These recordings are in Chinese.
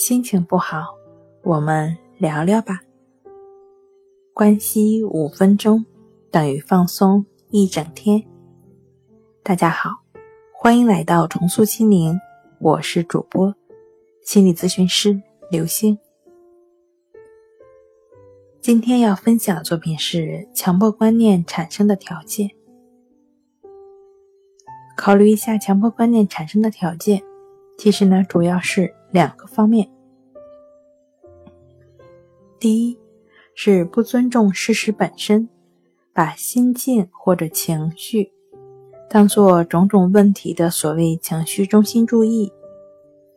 心情不好，我们聊聊吧。关系五分钟等于放松一整天。大家好，欢迎来到重塑心灵，我是主播心理咨询师刘星。今天要分享的作品是强迫观念产生的条件。考虑一下强迫观念产生的条件，其实呢，主要是两个方面。第一是不尊重事实本身，把心境或者情绪当做种种问题的所谓情绪中心注意。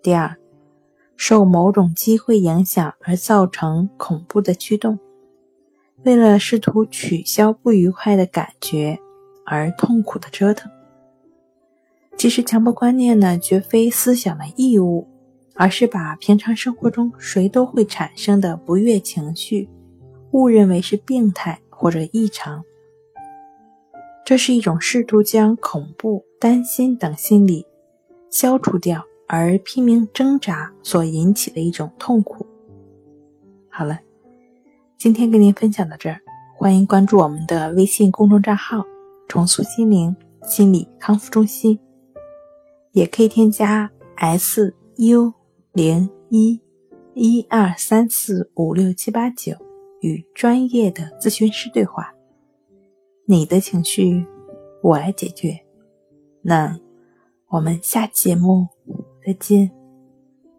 第二，受某种机会影响而造成恐怖的驱动，为了试图取消不愉快的感觉而痛苦的折腾。其实，强迫观念呢，绝非思想的义务。而是把平常生活中谁都会产生的不悦情绪，误认为是病态或者异常。这是一种试图将恐怖、担心等心理消除掉，而拼命挣扎所引起的一种痛苦。好了，今天跟您分享到这儿，欢迎关注我们的微信公众账号“重塑心灵心理康复中心”，也可以添加 S U。零一一二三四五六七八九，与专业的咨询师对话。你的情绪，我来解决。那我们下期节目再见。